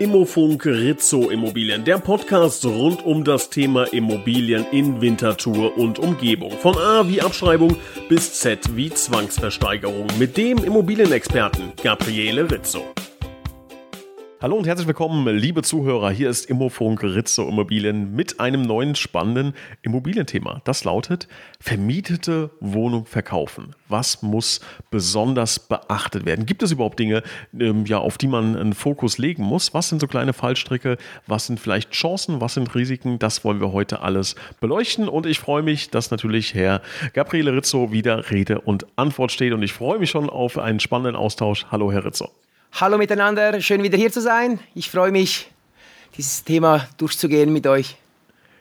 Immofunk Rizzo Immobilien, der Podcast rund um das Thema Immobilien in Winterthur und Umgebung. Von A wie Abschreibung bis Z wie Zwangsversteigerung mit dem Immobilienexperten Gabriele Rizzo. Hallo und herzlich willkommen, liebe Zuhörer. Hier ist Immofunk Ritze Immobilien mit einem neuen spannenden Immobilienthema. Das lautet vermietete Wohnung verkaufen. Was muss besonders beachtet werden? Gibt es überhaupt Dinge, ähm, ja, auf die man einen Fokus legen muss? Was sind so kleine Fallstricke? Was sind vielleicht Chancen? Was sind Risiken? Das wollen wir heute alles beleuchten. Und ich freue mich, dass natürlich Herr Gabriele Rizzo wieder Rede und Antwort steht. Und ich freue mich schon auf einen spannenden Austausch. Hallo, Herr Rizzo. Hallo miteinander, schön wieder hier zu sein. Ich freue mich, dieses Thema durchzugehen mit euch.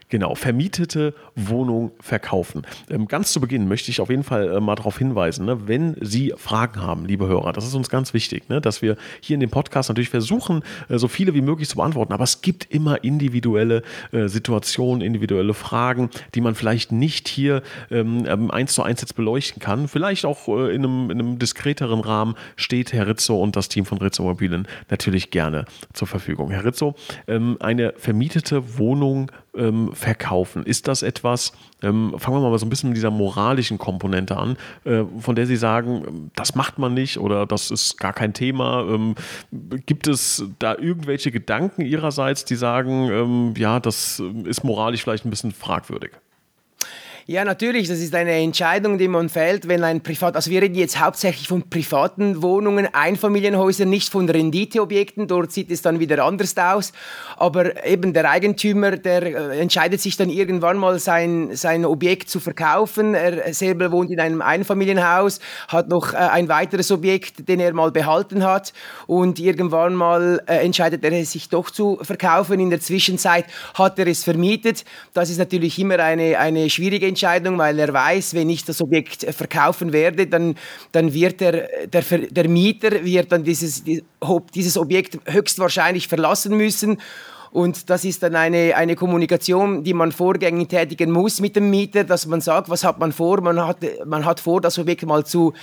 Genau, vermietete Wohnung verkaufen. Ähm, ganz zu Beginn möchte ich auf jeden Fall äh, mal darauf hinweisen, ne, wenn Sie Fragen haben, liebe Hörer, das ist uns ganz wichtig, ne, dass wir hier in dem Podcast natürlich versuchen, äh, so viele wie möglich zu beantworten. Aber es gibt immer individuelle äh, Situationen, individuelle Fragen, die man vielleicht nicht hier ähm, ähm eins zu eins jetzt beleuchten kann. Vielleicht auch äh, in, einem, in einem diskreteren Rahmen steht Herr Rizzo und das Team von Rizzo Immobilien natürlich gerne zur Verfügung. Herr Rizzo, ähm, eine vermietete Wohnung ähm, verkaufen. Ist das etwas, ähm, fangen wir mal so ein bisschen mit dieser moralischen Komponente an, äh, von der Sie sagen, das macht man nicht oder das ist gar kein Thema. Ähm, gibt es da irgendwelche Gedanken Ihrerseits, die sagen, ähm, ja, das ist moralisch vielleicht ein bisschen fragwürdig? Ja, natürlich, das ist eine Entscheidung, die man fällt, wenn ein Privat, also wir reden jetzt hauptsächlich von privaten Wohnungen, Einfamilienhäusern, nicht von Renditeobjekten, dort sieht es dann wieder anders aus, aber eben der Eigentümer, der äh, entscheidet sich dann irgendwann mal sein, sein Objekt zu verkaufen, er selber wohnt in einem Einfamilienhaus, hat noch äh, ein weiteres Objekt, den er mal behalten hat. Und irgendwann mal äh, entscheidet er sich doch zu verkaufen, in der Zwischenzeit hat er es vermietet, das ist natürlich immer eine, eine schwierige Entscheidung, Entscheidung, weil er weiß, wenn ich das Objekt verkaufen werde, dann, dann wird der, der, der Mieter wird dann dieses, dieses Objekt höchstwahrscheinlich verlassen müssen. Und das ist dann eine, eine Kommunikation, die man vorgängig tätigen muss mit dem Mieter, dass man sagt, was hat man vor? Man hat, man hat vor, das Objekt mal zu,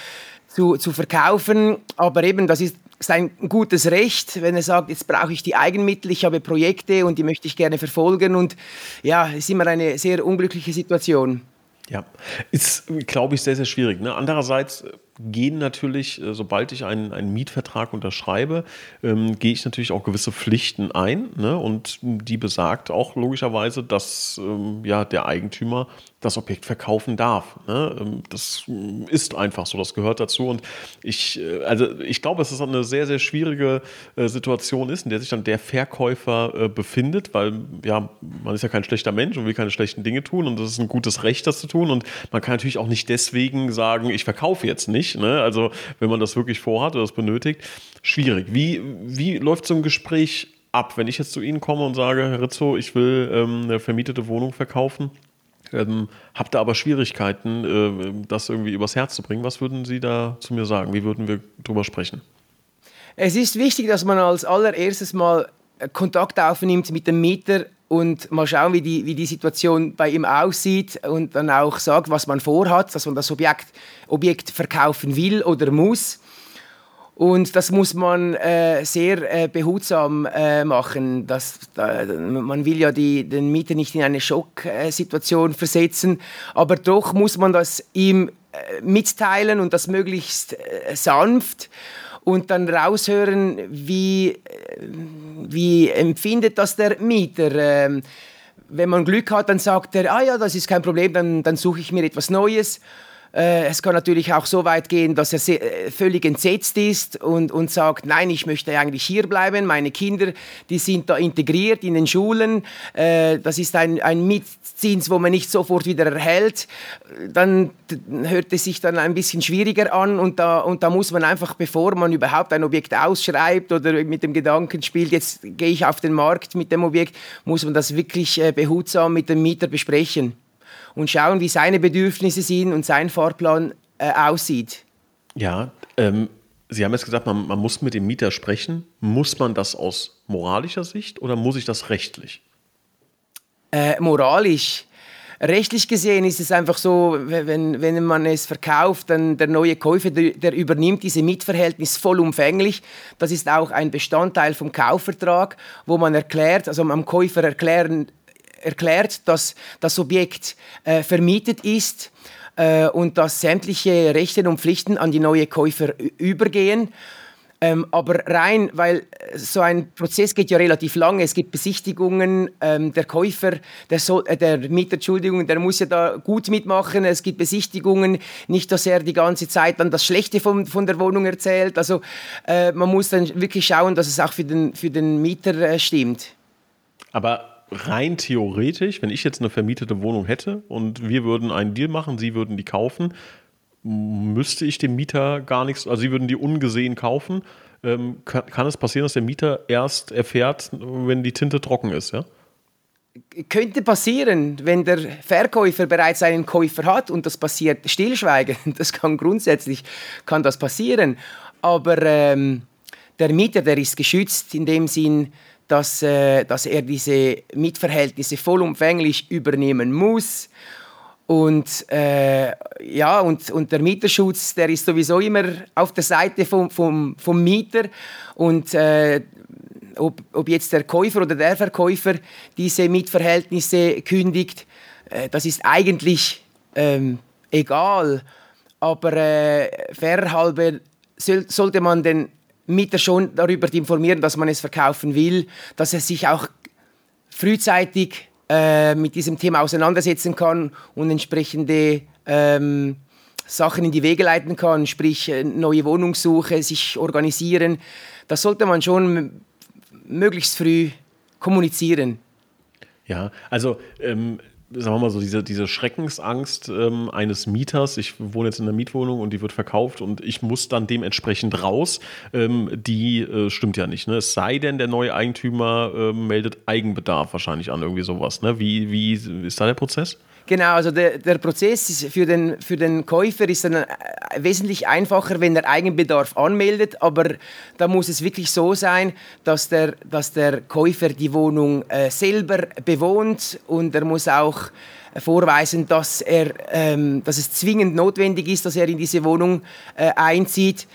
zu, zu verkaufen. Aber eben, das ist sein gutes Recht, wenn er sagt, jetzt brauche ich die Eigenmittel, ich habe Projekte und die möchte ich gerne verfolgen. Und ja, ist immer eine sehr unglückliche Situation. Ja, ist, glaube ich, sehr, sehr schwierig. Ne? Andererseits gehen natürlich, äh, sobald ich einen, einen Mietvertrag unterschreibe, ähm, gehe ich natürlich auch gewisse Pflichten ein. Ne? Und die besagt auch logischerweise, dass ähm, ja, der Eigentümer das Objekt verkaufen darf. Ne? Ähm, das ist einfach so, das gehört dazu. Und ich, äh, also ich glaube, dass es eine sehr, sehr schwierige äh, Situation ist, in der sich dann der Verkäufer äh, befindet, weil ja, man ist ja kein schlechter Mensch und will keine schlechten Dinge tun und das ist ein gutes Recht, das zu tun. Und man kann natürlich auch nicht deswegen sagen, ich verkaufe jetzt nicht. Ne? Also wenn man das wirklich vorhat oder das benötigt, schwierig. Wie, wie läuft so ein Gespräch ab, wenn ich jetzt zu Ihnen komme und sage, Herr Rizzo, ich will ähm, eine vermietete Wohnung verkaufen? Ähm, habt ihr aber Schwierigkeiten, äh, das irgendwie übers Herz zu bringen. Was würden Sie da zu mir sagen? Wie würden wir darüber sprechen? Es ist wichtig, dass man als allererstes mal Kontakt aufnimmt mit dem Mieter und mal schauen, wie die, wie die Situation bei ihm aussieht und dann auch sagt, was man vorhat, dass man das Objekt, Objekt verkaufen will oder muss. Und das muss man äh, sehr äh, behutsam äh, machen. Das, man will ja die, den Mieter nicht in eine Schocksituation versetzen, aber doch muss man das ihm äh, mitteilen und das möglichst äh, sanft und dann raushören, wie, äh, wie empfindet das der Mieter. Ähm, wenn man Glück hat, dann sagt er, ah ja, das ist kein Problem, dann, dann suche ich mir etwas Neues. Äh, es kann natürlich auch so weit gehen, dass er äh, völlig entsetzt ist und, und sagt, nein, ich möchte eigentlich hier bleiben. Meine Kinder, die sind da integriert in den Schulen. Äh, das ist ein, ein Mietzins, wo man nicht sofort wieder erhält. Dann hört es sich dann ein bisschen schwieriger an und da, und da muss man einfach, bevor man überhaupt ein Objekt ausschreibt oder mit dem Gedanken spielt, jetzt gehe ich auf den Markt mit dem Objekt, muss man das wirklich behutsam mit dem Mieter besprechen und schauen, wie seine Bedürfnisse sind und sein Fahrplan äh, aussieht. Ja, ähm, Sie haben jetzt gesagt, man, man muss mit dem Mieter sprechen. Muss man das aus moralischer Sicht oder muss ich das rechtlich? Äh, moralisch. Rechtlich gesehen ist es einfach so, wenn, wenn man es verkauft, dann der neue Käufer, der, der übernimmt diese Mietverhältnis vollumfänglich. Das ist auch ein Bestandteil vom Kaufvertrag, wo man erklärt, also am Käufer erklären, erklärt, dass das Objekt äh, vermietet ist äh, und dass sämtliche Rechte und Pflichten an die neue Käufer übergehen. Ähm, aber rein, weil äh, so ein Prozess geht ja relativ lange, es gibt Besichtigungen, ähm, der Käufer, der, soll, äh, der Mieter, Entschuldigung, der muss ja da gut mitmachen, es gibt Besichtigungen, nicht, dass er die ganze Zeit dann das Schlechte von, von der Wohnung erzählt, also äh, man muss dann wirklich schauen, dass es auch für den, für den Mieter äh, stimmt. Aber rein theoretisch, wenn ich jetzt eine vermietete Wohnung hätte und wir würden einen Deal machen, Sie würden die kaufen, müsste ich dem Mieter gar nichts, also Sie würden die ungesehen kaufen. Ähm, kann, kann, es passieren, dass der Mieter erst erfährt, wenn die Tinte trocken ist, ja? Könnte passieren, wenn der Verkäufer bereits einen Käufer hat und das passiert stillschweigend. Das kann grundsätzlich kann das passieren. Aber ähm, der Mieter, der ist geschützt in dem Sinn, dass, äh, dass er diese Mietverhältnisse vollumfänglich übernehmen muss. Und, äh, ja, und, und der Mieterschutz, der ist sowieso immer auf der Seite vom, vom, vom Mieter. Und äh, ob, ob jetzt der Käufer oder der Verkäufer diese Mietverhältnisse kündigt, äh, das ist eigentlich ähm, egal. Aber äh, fairhalber soll, sollte man den Mieter schon darüber informieren, dass man es verkaufen will, dass er sich auch frühzeitig äh, mit diesem Thema auseinandersetzen kann und entsprechende ähm, Sachen in die Wege leiten kann, sprich äh, neue Wohnungssuche, sich organisieren. Das sollte man schon möglichst früh kommunizieren. Ja, also ähm, sagen wir mal so, diese, diese Schreckensangst ähm, eines Mieters, ich wohne jetzt in einer Mietwohnung und die wird verkauft und ich muss dann dementsprechend raus, ähm, die äh, stimmt ja nicht. Ne? Es sei denn, der neue Eigentümer äh, meldet Eigenbedarf wahrscheinlich an, irgendwie sowas. Ne? Wie, wie ist da der Prozess? Genau, also der, der Prozess für den, für den Käufer ist dann äh, wesentlich einfacher, wenn er Eigenbedarf anmeldet, aber da muss es wirklich so sein, dass der, dass der Käufer die Wohnung äh, selber bewohnt. Und er muss auch vorweisen, dass, er, ähm, dass es zwingend notwendig ist, dass er in diese Wohnung äh, einzieht.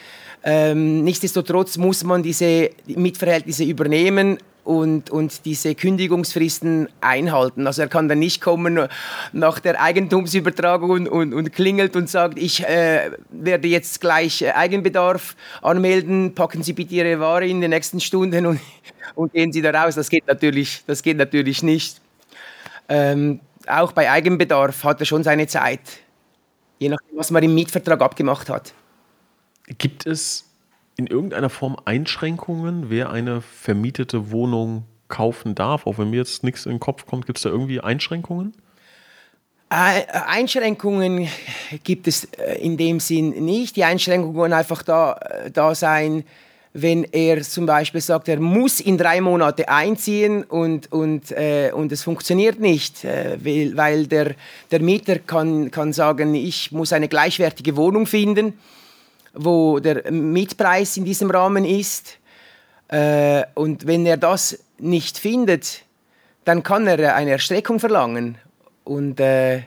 Ähm, nichtsdestotrotz muss man diese Mitverhältnisse übernehmen und, und diese Kündigungsfristen einhalten. Also er kann dann nicht kommen nach der Eigentumsübertragung und, und, und klingelt und sagt, ich äh, werde jetzt gleich äh, Eigenbedarf anmelden, packen Sie bitte Ihre Ware in den nächsten Stunden und, und gehen Sie da raus. Das geht natürlich, das geht natürlich nicht. Ähm, auch bei Eigenbedarf hat er schon seine Zeit, je nachdem, was man im Mietvertrag abgemacht hat. Gibt es in irgendeiner Form Einschränkungen, wer eine vermietete Wohnung kaufen darf? Auch wenn mir jetzt nichts in den Kopf kommt, gibt es da irgendwie Einschränkungen? Einschränkungen gibt es äh, in dem Sinn nicht. Die Einschränkungen einfach da, äh, da sein, wenn er zum Beispiel sagt, er muss in drei Monate einziehen und, und, äh, und es funktioniert nicht, äh, weil, weil der, der Mieter kann, kann sagen, ich muss eine gleichwertige Wohnung finden wo der Mietpreis in diesem Rahmen ist. Äh, und wenn er das nicht findet, dann kann er eine Erstreckung verlangen. Und äh,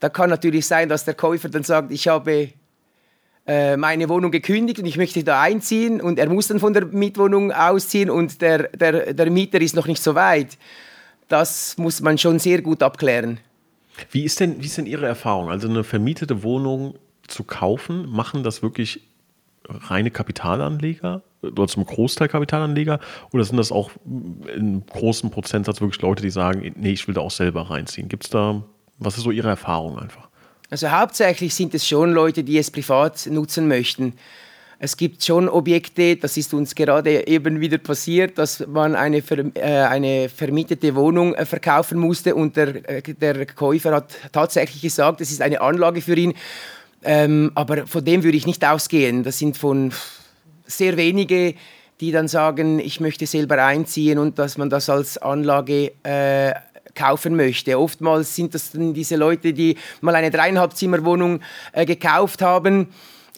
da kann natürlich sein, dass der Käufer dann sagt, ich habe äh, meine Wohnung gekündigt und ich möchte da einziehen und er muss dann von der Mietwohnung ausziehen und der, der, der Mieter ist noch nicht so weit. Das muss man schon sehr gut abklären. Wie ist denn, wie ist denn Ihre Erfahrung? Also eine vermietete Wohnung zu kaufen, machen das wirklich reine Kapitalanleger oder zum Großteil Kapitalanleger oder sind das auch in großem Prozentsatz wirklich Leute, die sagen, nee, ich will da auch selber reinziehen? Gibt es da, was ist so Ihre Erfahrung einfach? Also hauptsächlich sind es schon Leute, die es privat nutzen möchten. Es gibt schon Objekte, das ist uns gerade eben wieder passiert, dass man eine, äh, eine vermietete Wohnung äh, verkaufen musste und der, äh, der Käufer hat tatsächlich gesagt, es ist eine Anlage für ihn ähm, aber von dem würde ich nicht ausgehen. Das sind von sehr wenige, die dann sagen, ich möchte selber einziehen und dass man das als Anlage äh, kaufen möchte. Oftmals sind das dann diese Leute, die mal eine dreieinhalb Zimmerwohnung äh, gekauft haben.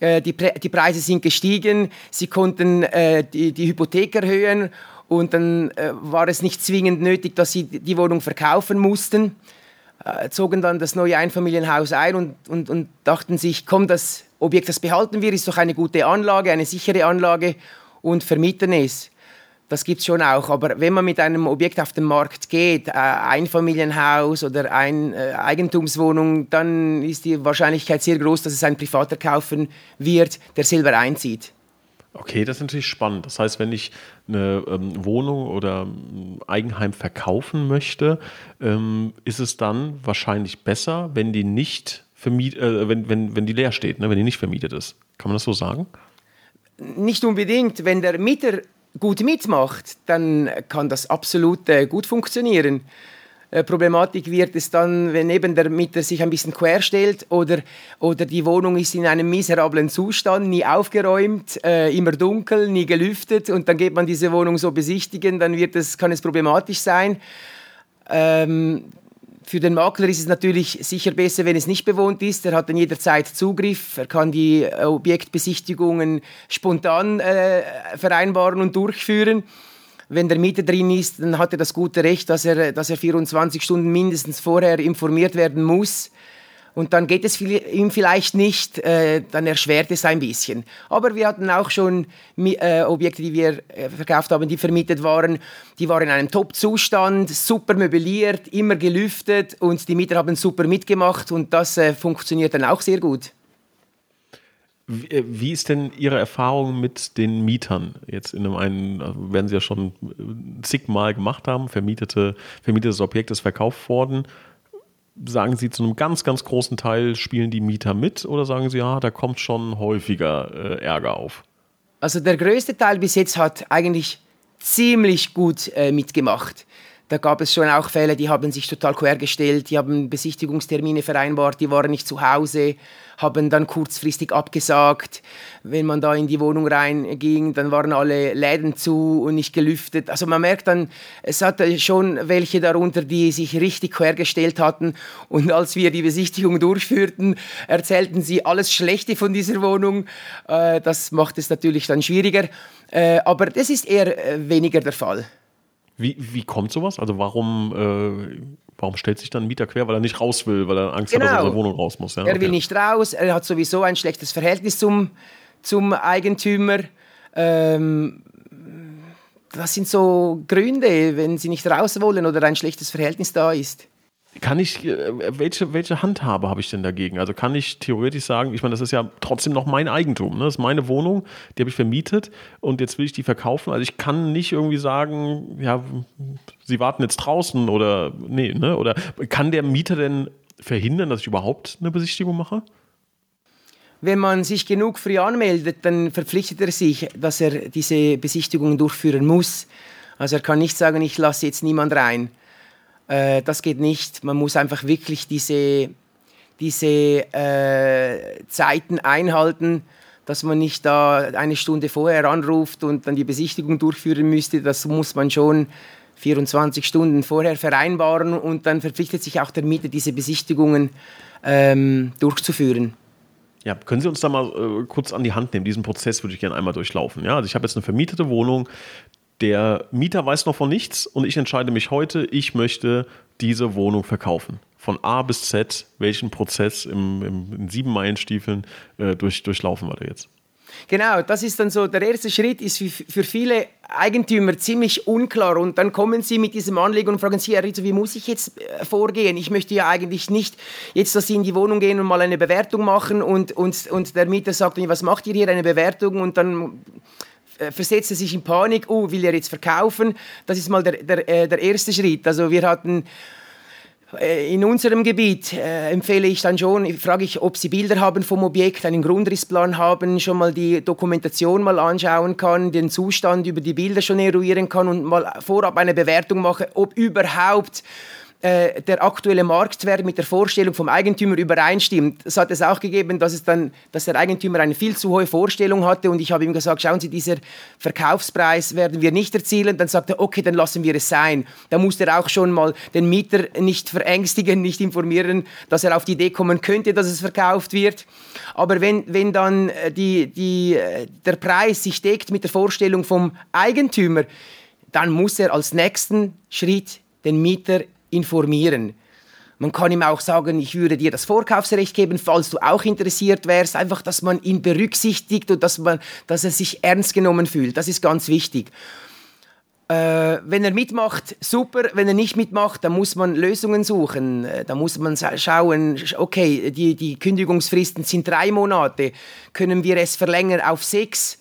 Äh, die, die, Preise sind gestiegen, sie konnten äh, die, die, Hypothek erhöhen und dann äh, war es nicht zwingend nötig, dass sie die Wohnung verkaufen mussten. Äh, zogen dann das neue Einfamilienhaus ein und, und, und dachten sich, komm, das Objekt, das behalten wir, ist doch eine gute Anlage, eine sichere Anlage und vermieten es. Das gibt es schon auch. Aber wenn man mit einem Objekt auf den Markt geht, äh, Einfamilienhaus oder eine äh, Eigentumswohnung, dann ist die Wahrscheinlichkeit sehr groß, dass es ein Privater kaufen wird, der selber einzieht. Okay, das ist natürlich spannend. Das heißt, wenn ich eine ähm, Wohnung oder ein Eigenheim verkaufen möchte, ähm, ist es dann wahrscheinlich besser, wenn die nicht vermiet, äh, wenn, wenn, wenn die leer steht, ne? wenn die nicht vermietet ist. Kann man das so sagen? Nicht unbedingt. Wenn der Mieter gut mitmacht, dann kann das absolut äh, gut funktionieren. Äh, Problematik wird es dann, wenn eben der Mieter sich ein bisschen quer stellt oder, oder die Wohnung ist in einem miserablen Zustand, nie aufgeräumt, äh, immer dunkel, nie gelüftet und dann geht man diese Wohnung so besichtigen, dann wird es, kann es problematisch sein. Ähm, für den Makler ist es natürlich sicher besser, wenn es nicht bewohnt ist. Er hat dann jederzeit Zugriff. Er kann die äh, Objektbesichtigungen spontan äh, vereinbaren und durchführen. Wenn der Mieter drin ist, dann hat er das gute Recht, dass er, dass er 24 Stunden mindestens vorher informiert werden muss und dann geht es ihm vielleicht nicht, äh, dann erschwert es ein bisschen. Aber wir hatten auch schon äh, Objekte, die wir äh, verkauft haben, die vermietet waren, die waren in einem Top-Zustand, super möbliert, immer gelüftet und die Mieter haben super mitgemacht und das äh, funktioniert dann auch sehr gut. Wie, äh, wie ist denn Ihre Erfahrung mit den Mietern? Jetzt in einem einen, also werden Sie ja schon äh, zigmal gemacht haben, vermietete, vermietetes Objekt ist verkauft worden sagen Sie, zu einem ganz, ganz großen Teil spielen die Mieter mit oder sagen Sie, ja, da kommt schon häufiger äh, Ärger auf? Also der größte Teil bis jetzt hat eigentlich ziemlich gut äh, mitgemacht. Da gab es schon auch Fälle, die haben sich total quergestellt, die haben Besichtigungstermine vereinbart, die waren nicht zu Hause, haben dann kurzfristig abgesagt. Wenn man da in die Wohnung reinging, dann waren alle Läden zu und nicht gelüftet. Also man merkt dann, es hatte schon welche darunter, die sich richtig quergestellt hatten. Und als wir die Besichtigung durchführten, erzählten sie alles Schlechte von dieser Wohnung. Äh, das macht es natürlich dann schwieriger. Äh, aber das ist eher äh, weniger der Fall. Wie, wie kommt sowas? Also warum, äh, warum stellt sich dann ein Mieter quer, weil er nicht raus will, weil er Angst genau. hat, dass er aus der Wohnung raus muss? Ja? Er okay. will nicht raus, er hat sowieso ein schlechtes Verhältnis zum, zum Eigentümer. Ähm, das sind so Gründe, wenn sie nicht raus wollen oder ein schlechtes Verhältnis da ist kann ich, äh, welche, welche Handhabe habe ich denn dagegen? Also kann ich theoretisch sagen, ich meine, das ist ja trotzdem noch mein Eigentum, ne? das ist meine Wohnung, die habe ich vermietet und jetzt will ich die verkaufen. Also ich kann nicht irgendwie sagen, ja, sie warten jetzt draußen oder, nee, ne? Oder kann der Mieter denn verhindern, dass ich überhaupt eine Besichtigung mache? Wenn man sich genug früh anmeldet, dann verpflichtet er sich, dass er diese Besichtigung durchführen muss. Also er kann nicht sagen, ich lasse jetzt niemand rein. Äh, das geht nicht. Man muss einfach wirklich diese, diese äh, Zeiten einhalten, dass man nicht da eine Stunde vorher anruft und dann die Besichtigung durchführen müsste. Das muss man schon 24 Stunden vorher vereinbaren und dann verpflichtet sich auch der Mieter, diese Besichtigungen ähm, durchzuführen. Ja, können Sie uns da mal äh, kurz an die Hand nehmen? Diesen Prozess würde ich gerne einmal durchlaufen. Ja, also ich habe jetzt eine vermietete Wohnung, der Mieter weiß noch von nichts und ich entscheide mich heute, ich möchte diese Wohnung verkaufen. Von A bis Z, welchen Prozess im, im, in sieben Meilenstiefeln äh, durch, durchlaufen wir da jetzt? Genau, das ist dann so, der erste Schritt ist für viele Eigentümer ziemlich unklar und dann kommen sie mit diesem Anliegen und fragen sie, Herr Rizzo, wie muss ich jetzt äh, vorgehen? Ich möchte ja eigentlich nicht jetzt, dass Sie in die Wohnung gehen und mal eine Bewertung machen und, und, und der Mieter sagt, was macht ihr hier, eine Bewertung und dann äh, versetzt er sich in Panik, oh, will er jetzt verkaufen? Das ist mal der, der, äh, der erste Schritt. Also wir hatten äh, in unserem Gebiet äh, empfehle ich dann schon, frage ich, ob Sie Bilder haben vom Objekt, einen Grundrissplan haben, schon mal die Dokumentation mal anschauen kann, den Zustand über die Bilder schon eruieren kann und mal vorab eine Bewertung mache, ob überhaupt äh, der aktuelle Marktwert mit der Vorstellung vom Eigentümer übereinstimmt. Es hat es auch gegeben, dass, es dann, dass der Eigentümer eine viel zu hohe Vorstellung hatte und ich habe ihm gesagt, schauen Sie, dieser Verkaufspreis werden wir nicht erzielen. Dann sagte er, okay, dann lassen wir es sein. Da musste er auch schon mal den Mieter nicht verängstigen, nicht informieren, dass er auf die Idee kommen könnte, dass es verkauft wird. Aber wenn, wenn dann äh, die, die, äh, der Preis sich deckt mit der Vorstellung vom Eigentümer, dann muss er als nächsten Schritt den Mieter informieren. Man kann ihm auch sagen, ich würde dir das Vorkaufsrecht geben, falls du auch interessiert wärst. Einfach, dass man ihn berücksichtigt und dass, man, dass er sich ernst genommen fühlt. Das ist ganz wichtig. Äh, wenn er mitmacht, super. Wenn er nicht mitmacht, dann muss man Lösungen suchen. Äh, da muss man schauen, okay, die, die Kündigungsfristen sind drei Monate. Können wir es verlängern auf sechs?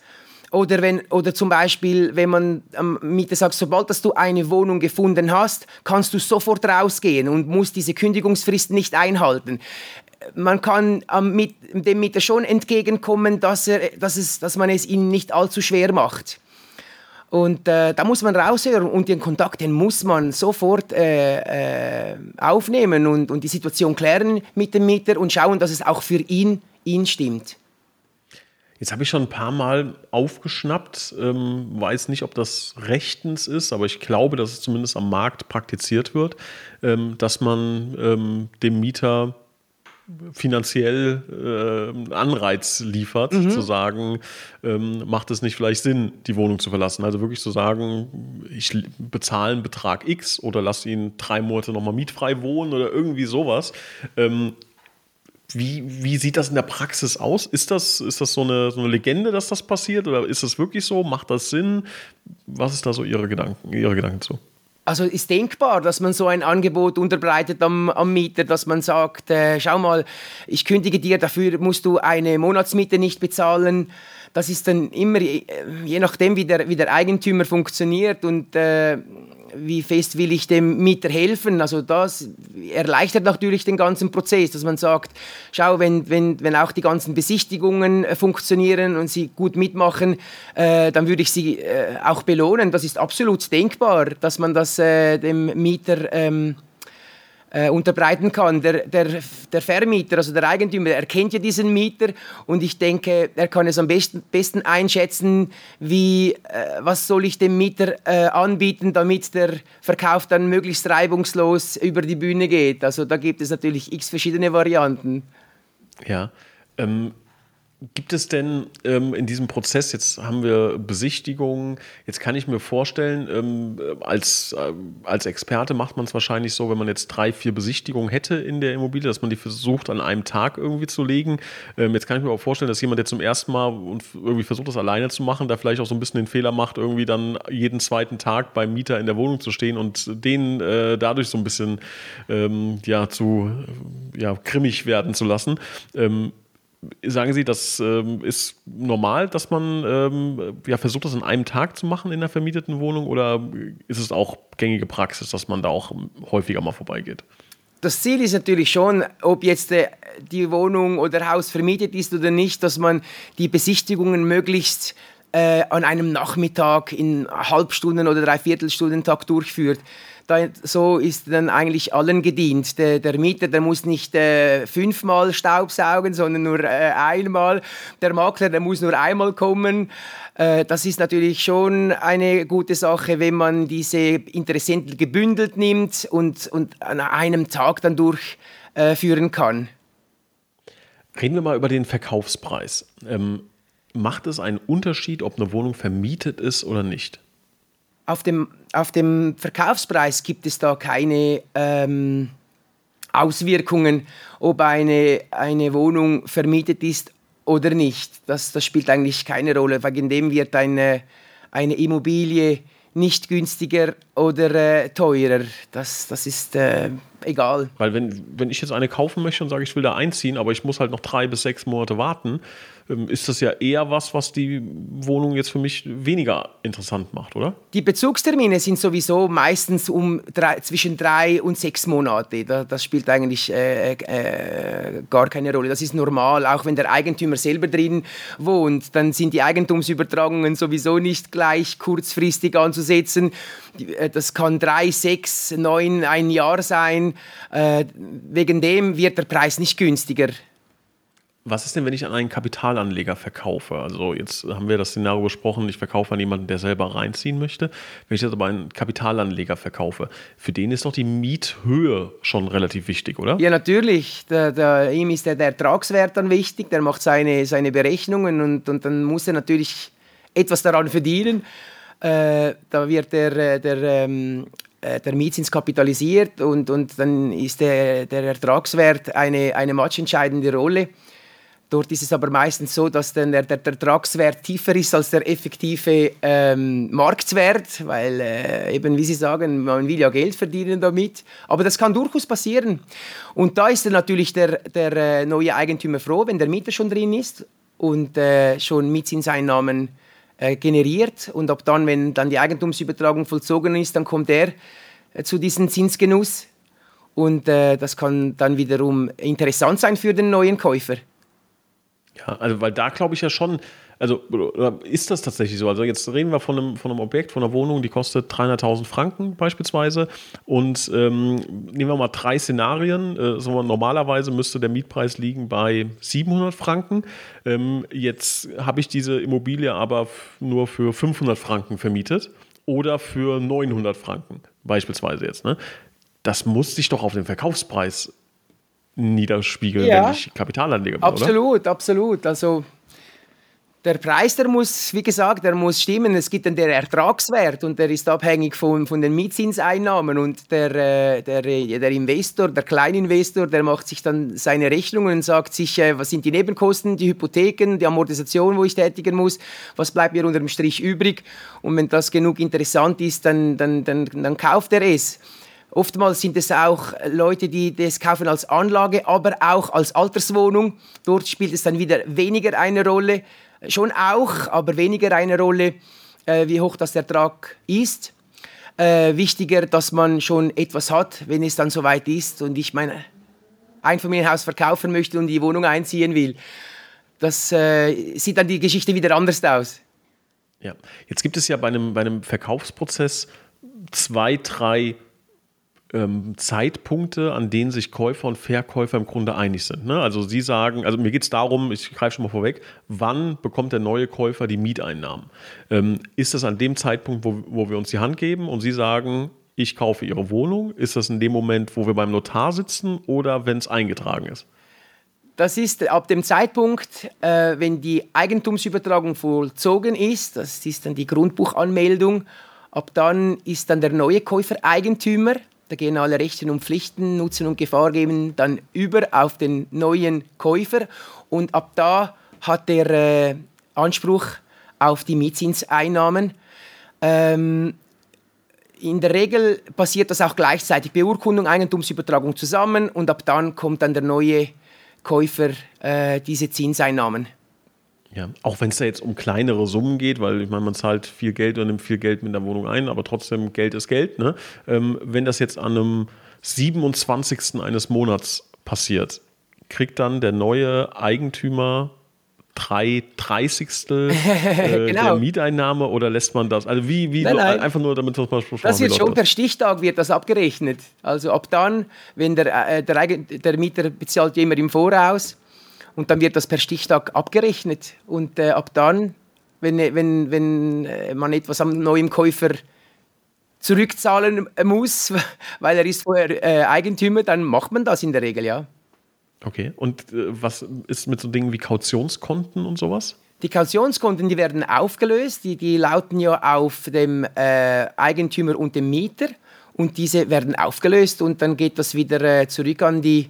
Oder, wenn, oder zum Beispiel, wenn man am Mieter sagt, sobald dass du eine Wohnung gefunden hast, kannst du sofort rausgehen und musst diese Kündigungsfrist nicht einhalten. Man kann mit, dem Mieter schon entgegenkommen, dass, er, dass, es, dass man es ihm nicht allzu schwer macht. Und äh, da muss man raushören und den Kontakt, den muss man sofort äh, äh, aufnehmen und, und die Situation klären mit dem Mieter und schauen, dass es auch für ihn, ihn stimmt. Jetzt habe ich schon ein paar Mal aufgeschnappt, ähm, weiß nicht, ob das rechtens ist, aber ich glaube, dass es zumindest am Markt praktiziert wird, ähm, dass man ähm, dem Mieter finanziell äh, Anreiz liefert, mhm. zu sagen, ähm, macht es nicht vielleicht Sinn, die Wohnung zu verlassen. Also wirklich zu sagen, ich bezahle einen Betrag X oder lasse ihn drei Monate nochmal mietfrei wohnen oder irgendwie sowas. Ähm, wie, wie sieht das in der Praxis aus? Ist das, ist das so, eine, so eine Legende, dass das passiert? Oder ist das wirklich so? Macht das Sinn? Was ist da so Ihre Gedanken, Ihre Gedanken zu? Also ist denkbar, dass man so ein Angebot unterbreitet am, am Mieter, dass man sagt, äh, schau mal, ich kündige dir, dafür musst du eine Monatsmiete nicht bezahlen. Das ist dann immer, äh, je nachdem, wie der, wie der Eigentümer funktioniert und äh, wie fest will ich dem Mieter helfen. Also das erleichtert natürlich den ganzen Prozess, dass man sagt, schau, wenn, wenn, wenn auch die ganzen Besichtigungen äh, funktionieren und sie gut mitmachen, äh, dann würde ich sie äh, auch belohnen. Das ist absolut denkbar, dass man das äh, dem Mieter ähm, äh, unterbreiten kann. Der, der, der Vermieter, also der Eigentümer, er kennt ja diesen Mieter und ich denke, er kann es am besten, besten einschätzen, wie, äh, was soll ich dem Mieter äh, anbieten, damit der Verkauf dann möglichst reibungslos über die Bühne geht. Also da gibt es natürlich x verschiedene Varianten. Ja, ähm, Gibt es denn ähm, in diesem Prozess, jetzt haben wir Besichtigungen, jetzt kann ich mir vorstellen, ähm, als, äh, als Experte macht man es wahrscheinlich so, wenn man jetzt drei, vier Besichtigungen hätte in der Immobilie, dass man die versucht an einem Tag irgendwie zu legen. Ähm, jetzt kann ich mir auch vorstellen, dass jemand, der zum ersten Mal und irgendwie versucht, das alleine zu machen, da vielleicht auch so ein bisschen den Fehler macht, irgendwie dann jeden zweiten Tag beim Mieter in der Wohnung zu stehen und den äh, dadurch so ein bisschen ähm, ja, zu ja, grimmig werden zu lassen. Sagen Sie, das ähm, ist normal, dass man ähm, ja, versucht, das in einem Tag zu machen in der vermieteten Wohnung oder ist es auch gängige Praxis, dass man da auch häufiger mal vorbeigeht? Das Ziel ist natürlich schon, ob jetzt äh, die Wohnung oder Haus vermietet ist oder nicht, dass man die Besichtigungen möglichst äh, an einem Nachmittag in Halbstunden oder Dreiviertelstundentag durchführt da, so ist dann eigentlich allen gedient. Der, der Mieter, der muss nicht äh, fünfmal Staubsaugen, sondern nur äh, einmal. Der Makler, der muss nur einmal kommen. Äh, das ist natürlich schon eine gute Sache, wenn man diese Interessenten gebündelt nimmt und, und an einem Tag dann durchführen kann. Reden wir mal über den Verkaufspreis. Ähm, macht es einen Unterschied, ob eine Wohnung vermietet ist oder nicht? auf dem, auf dem Verkaufspreis gibt es da keine ähm, Auswirkungen, ob eine, eine Wohnung vermietet ist oder nicht. Das, das spielt eigentlich keine Rolle. Wegen dem wird eine, eine Immobilie nicht günstiger oder äh, teurer. Das, das ist äh, egal. Weil wenn, wenn ich jetzt eine kaufen möchte und sage, ich will da einziehen, aber ich muss halt noch drei bis sechs Monate warten, ist das ja eher was, was die Wohnung jetzt für mich weniger interessant macht, oder? Die Bezugstermine sind sowieso meistens um drei, zwischen drei und sechs Monate. das spielt eigentlich äh, äh, gar keine Rolle. Das ist normal, auch wenn der Eigentümer selber drin wohnt. Dann sind die Eigentumsübertragungen sowieso nicht gleich kurzfristig anzusetzen. Äh, das kann drei, sechs, neun, ein Jahr sein. Äh, wegen dem wird der Preis nicht günstiger. Was ist denn, wenn ich an einen Kapitalanleger verkaufe? Also jetzt haben wir das Szenario besprochen, ich verkaufe an jemanden, der selber reinziehen möchte. Wenn ich jetzt aber einen Kapitalanleger verkaufe, für den ist doch die Miethöhe schon relativ wichtig, oder? Ja, natürlich. Der, der, ihm ist der, der Ertragswert dann wichtig, der macht seine, seine Berechnungen und, und dann muss er natürlich etwas daran verdienen. Äh, da wird der, der ähm, äh, der Mietzins kapitalisiert und, und dann ist der, der Ertragswert eine, eine matchentscheidende Rolle. Dort ist es aber meistens so, dass dann der, der, der Ertragswert tiefer ist als der effektive ähm, Marktwert, weil äh, eben, wie Sie sagen, man will ja Geld verdienen damit. Aber das kann durchaus passieren. Und da ist dann natürlich der, der äh, neue Eigentümer froh, wenn der Mieter schon drin ist und äh, schon Mietzinseinnahmen äh, generiert. Und ab dann, wenn dann die Eigentumsübertragung vollzogen ist, dann kommt er äh, zu diesem Zinsgenuss. Und äh, das kann dann wiederum interessant sein für den neuen Käufer. Ja, also weil da glaube ich ja schon, also ist das tatsächlich so? Also jetzt reden wir von einem, von einem Objekt, von einer Wohnung, die kostet 300.000 Franken beispielsweise und ähm, nehmen wir mal drei Szenarien. Äh, so normalerweise müsste der Mietpreis liegen bei 700 Franken. Ähm, jetzt habe ich diese Immobilie aber nur für 500 Franken vermietet oder für 900 Franken beispielsweise jetzt. Ne? Das muss sich doch auf den Verkaufspreis niederspiegeln, ja. wenn ich Kapitalanleger bin, Absolut, oder? absolut. Also der Preis, der muss, wie gesagt, der muss stimmen. Es gibt dann der Ertragswert und der ist abhängig von, von den Mietzinseinnahmen. Und der, äh, der, der Investor, der Kleininvestor, der macht sich dann seine Rechnungen und sagt sich, äh, was sind die Nebenkosten, die Hypotheken, die Amortisation, wo ich tätigen muss, was bleibt mir unter dem Strich übrig. Und wenn das genug interessant ist, dann, dann, dann, dann kauft er es. Oftmals sind es auch Leute, die das kaufen als Anlage, aber auch als Alterswohnung. Dort spielt es dann wieder weniger eine Rolle. Schon auch, aber weniger eine Rolle, äh, wie hoch das Ertrag ist. Äh, wichtiger, dass man schon etwas hat, wenn es dann soweit ist und ich mein Einfamilienhaus verkaufen möchte und die Wohnung einziehen will. Das äh, sieht dann die Geschichte wieder anders aus. Ja, jetzt gibt es ja bei einem, bei einem Verkaufsprozess zwei, drei ähm, Zeitpunkte, an denen sich Käufer und Verkäufer im Grunde einig sind. Ne? Also Sie sagen, also mir geht es darum, ich greife schon mal vorweg, wann bekommt der neue Käufer die Mieteinnahmen? Ähm, ist das an dem Zeitpunkt, wo, wo wir uns die Hand geben und Sie sagen, ich kaufe Ihre Wohnung? Ist das in dem Moment, wo wir beim Notar sitzen oder wenn es eingetragen ist? Das ist ab dem Zeitpunkt, äh, wenn die Eigentumsübertragung vollzogen ist, das ist dann die Grundbuchanmeldung, ab dann ist dann der neue Käufer Eigentümer da gehen alle Rechte und Pflichten, Nutzen und Gefahr geben dann über auf den neuen Käufer und ab da hat er äh, Anspruch auf die Mietzinseinnahmen. Ähm, in der Regel passiert das auch gleichzeitig Beurkundung, Eigentumsübertragung zusammen und ab dann kommt dann der neue Käufer äh, diese Zinseinnahmen. Ja, auch wenn es da jetzt um kleinere Summen geht, weil ich meine, man zahlt viel Geld und nimmt viel Geld mit der Wohnung ein, aber trotzdem Geld ist Geld. Ne? Ähm, wenn das jetzt an einem 27. eines Monats passiert, kriegt dann der neue Eigentümer drei Dreißigstel äh, genau. der Mieteinnahme oder lässt man das? Also wie, wie nein, nein. einfach nur, damit das mal Das wird schon per Stichtag wird das abgerechnet. Also ab dann, wenn der, äh, der, der Mieter bezahlt immer im Voraus und dann wird das per Stichtag abgerechnet. Und äh, ab dann, wenn, wenn, wenn äh, man etwas am neuen Käufer zurückzahlen muss, weil er ist vorher äh, Eigentümer, dann macht man das in der Regel, ja. Okay, und äh, was ist mit so Dingen wie Kautionskonten und sowas? Die Kautionskonten, die werden aufgelöst, die, die lauten ja auf dem äh, Eigentümer und dem Mieter und diese werden aufgelöst und dann geht das wieder äh, zurück an die,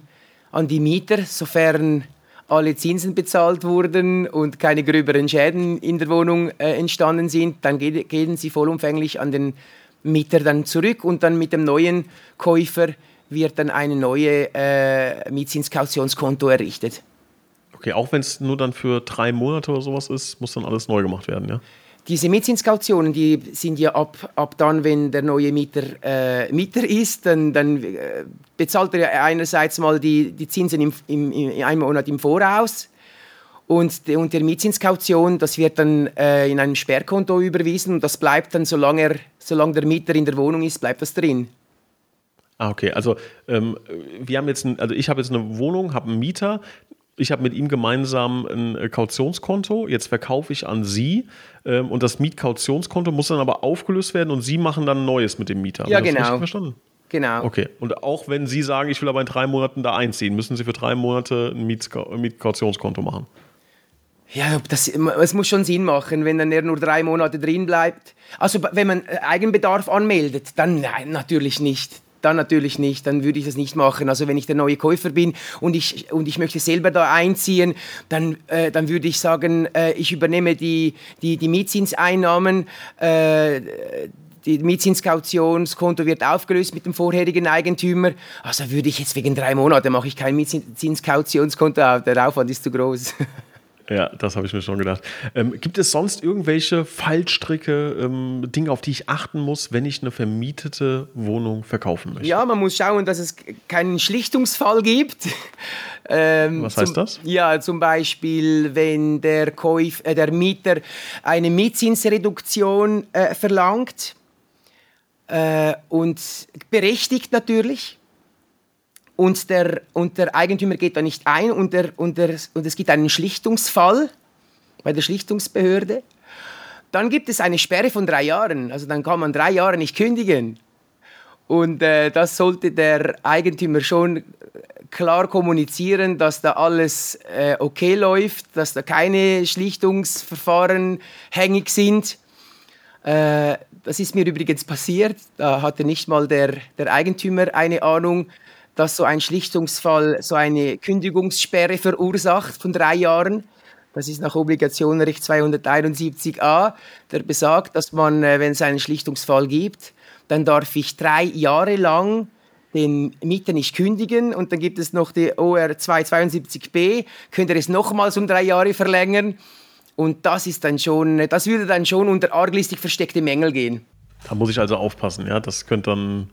an die Mieter, sofern alle Zinsen bezahlt wurden und keine gröberen Schäden in der Wohnung äh, entstanden sind, dann gehen sie vollumfänglich an den Mieter dann zurück und dann mit dem neuen Käufer wird dann ein neues äh, Mietzinskautionskonto errichtet. Okay, auch wenn es nur dann für drei Monate oder sowas ist, muss dann alles neu gemacht werden, ja? Diese Mietzinskautionen, die sind ja ab, ab dann, wenn der neue Mieter äh, Mieter ist, dann, dann äh, bezahlt er einerseits mal die, die Zinsen im, im, in einem Monat im Voraus und, und der Mietzinskaution, das wird dann äh, in einem Sperrkonto überwiesen und das bleibt dann, solange, er, solange der Mieter in der Wohnung ist, bleibt das drin. Ah, okay. Also ähm, wir haben jetzt, ein, also ich habe jetzt eine Wohnung, habe einen Mieter, ich habe mit ihm gemeinsam ein äh, Kautionskonto, jetzt verkaufe ich an Sie ähm, und das Mietkautionskonto muss dann aber aufgelöst werden und Sie machen dann ein neues mit dem Mieter. Ja, genau. verstanden? Genau. Okay. Und auch wenn Sie sagen, ich will aber in drei Monaten da einziehen, müssen Sie für drei Monate ein Mietkautionskonto machen? Ja, das, es muss schon Sinn machen, wenn dann er nur drei Monate drin bleibt. Also wenn man äh, Eigenbedarf anmeldet, dann nein, natürlich nicht. Dann natürlich nicht, dann würde ich das nicht machen. Also wenn ich der neue Käufer bin und ich, und ich möchte selber da einziehen, dann, äh, dann würde ich sagen, äh, ich übernehme die, die, die Mietzinseinnahmen. Äh, die Mietzinskautionskonto wird aufgelöst mit dem vorherigen Eigentümer. Also würde ich jetzt wegen drei Monaten mache ich kein Mietzinskautionskonto auf. Der Aufwand ist zu groß. Ja, das habe ich mir schon gedacht. Ähm, gibt es sonst irgendwelche Fallstricke, ähm, Dinge, auf die ich achten muss, wenn ich eine vermietete Wohnung verkaufen möchte? Ja, man muss schauen, dass es keinen Schlichtungsfall gibt. ähm, Was heißt zum, das? Ja, zum Beispiel, wenn der, Käuf, äh, der Mieter eine Mietzinsreduktion äh, verlangt äh, und berechtigt natürlich und der, und der Eigentümer geht da nicht ein und, der, und, der, und es gibt einen Schlichtungsfall bei der Schlichtungsbehörde. Dann gibt es eine Sperre von drei Jahren. Also dann kann man drei Jahre nicht kündigen. Und äh, das sollte der Eigentümer schon klar kommunizieren, dass da alles äh, okay läuft, dass da keine Schlichtungsverfahren hängig sind. Äh, das ist mir übrigens passiert. Da hatte nicht mal der, der Eigentümer eine Ahnung dass so ein Schlichtungsfall so eine Kündigungssperre verursacht von drei Jahren. Das ist nach Obligationenrecht 271a, der besagt, dass man, äh, wenn es einen Schlichtungsfall gibt, dann darf ich drei Jahre lang den Mieter nicht kündigen und dann gibt es noch die OR 272b, könnt ihr es nochmals um drei Jahre verlängern und das ist dann schon, das würde dann schon unter arglistig versteckte Mängel gehen. Da muss ich also aufpassen, ja, das könnte dann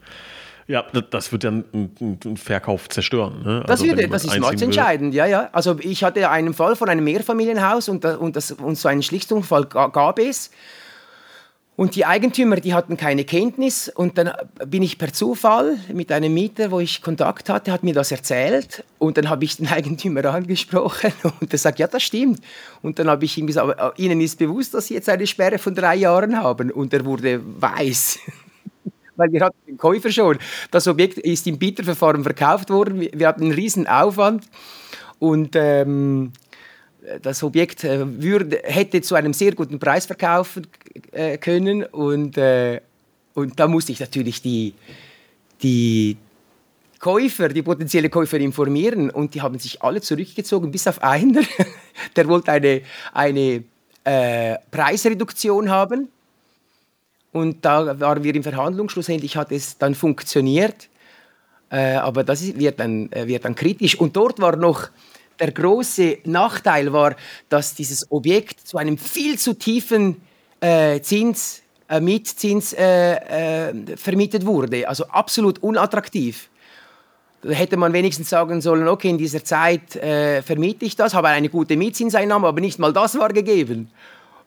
ja, das wird dann einen Verkauf zerstören. Ne? Das, also, würde, das ist entscheidend, ja, ja. Also ich hatte einen Fall von einem Mehrfamilienhaus und, und, das, und so einen Schlichtungsfall gab es. Und die Eigentümer, die hatten keine Kenntnis und dann bin ich per Zufall mit einem Mieter, wo ich Kontakt hatte, hat mir das erzählt und dann habe ich den Eigentümer angesprochen und er sagt, ja, das stimmt. Und dann habe ich ihm gesagt, äh, Ihnen ist bewusst, dass Sie jetzt eine Sperre von drei Jahren haben und er wurde weiß. Weil wir hatten den Käufer schon. Das Objekt ist im Bieterverfahren verkauft worden. Wir hatten einen riesen Aufwand. Und ähm, das Objekt äh, würde, hätte zu einem sehr guten Preis verkaufen äh, können. Und, äh, und da musste ich natürlich die, die Käufer, die potenzielle Käufer informieren. Und die haben sich alle zurückgezogen, bis auf einer, der wollte eine, eine äh, Preisreduktion haben und da waren wir in Verhandlung. Schlussendlich hat es dann funktioniert. Äh, aber das wird, dann, äh, wird dann kritisch. Und dort war noch der große Nachteil, war, dass dieses Objekt zu einem viel zu tiefen äh, Zins, äh, Mietzins äh, äh, vermietet wurde. Also absolut unattraktiv. Da hätte man wenigstens sagen sollen, okay, in dieser Zeit vermiete ich das, habe eine gute Mietzinseinnahme, aber nicht mal das war gegeben.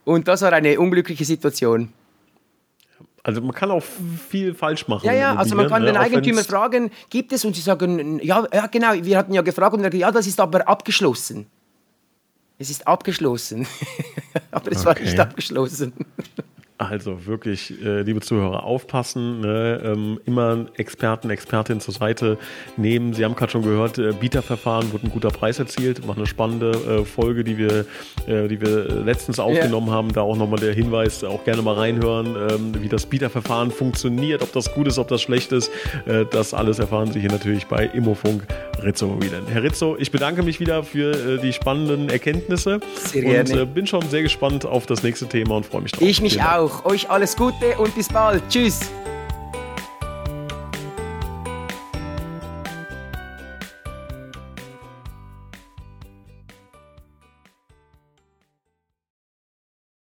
Und das war eine unglückliche Situation. Also man kann auch viel falsch machen. Ja, ja, also man kann ne? den Eigentümer fragen, gibt es? Und sie sagen, ja, ja, genau, wir hatten ja gefragt und er gesagt, ja, das ist aber abgeschlossen. Es ist abgeschlossen. aber es okay. war nicht abgeschlossen. Also wirklich, äh, liebe Zuhörer, aufpassen, ne? ähm, immer Experten, Expertinnen zur Seite nehmen. Sie haben gerade schon gehört, äh, Bieterverfahren wurde ein guter Preis erzielt. War eine spannende äh, Folge, die wir, die wir letztens aufgenommen ja. haben. Da auch nochmal der Hinweis, auch gerne mal reinhören, ähm, wie das Bieterverfahren funktioniert, ob das gut ist, ob das schlecht ist. Das alles erfahren Sie hier natürlich bei Immofunk Rizzo Immobilien. Herr Rizzo, ich bedanke mich wieder für äh, die spannenden Erkenntnisse sehr gerne. und bin schon sehr gespannt auf das nächste Thema und freue mich drauf. Ich mich auch. Euch alles Gute und bis bald. Tschüss.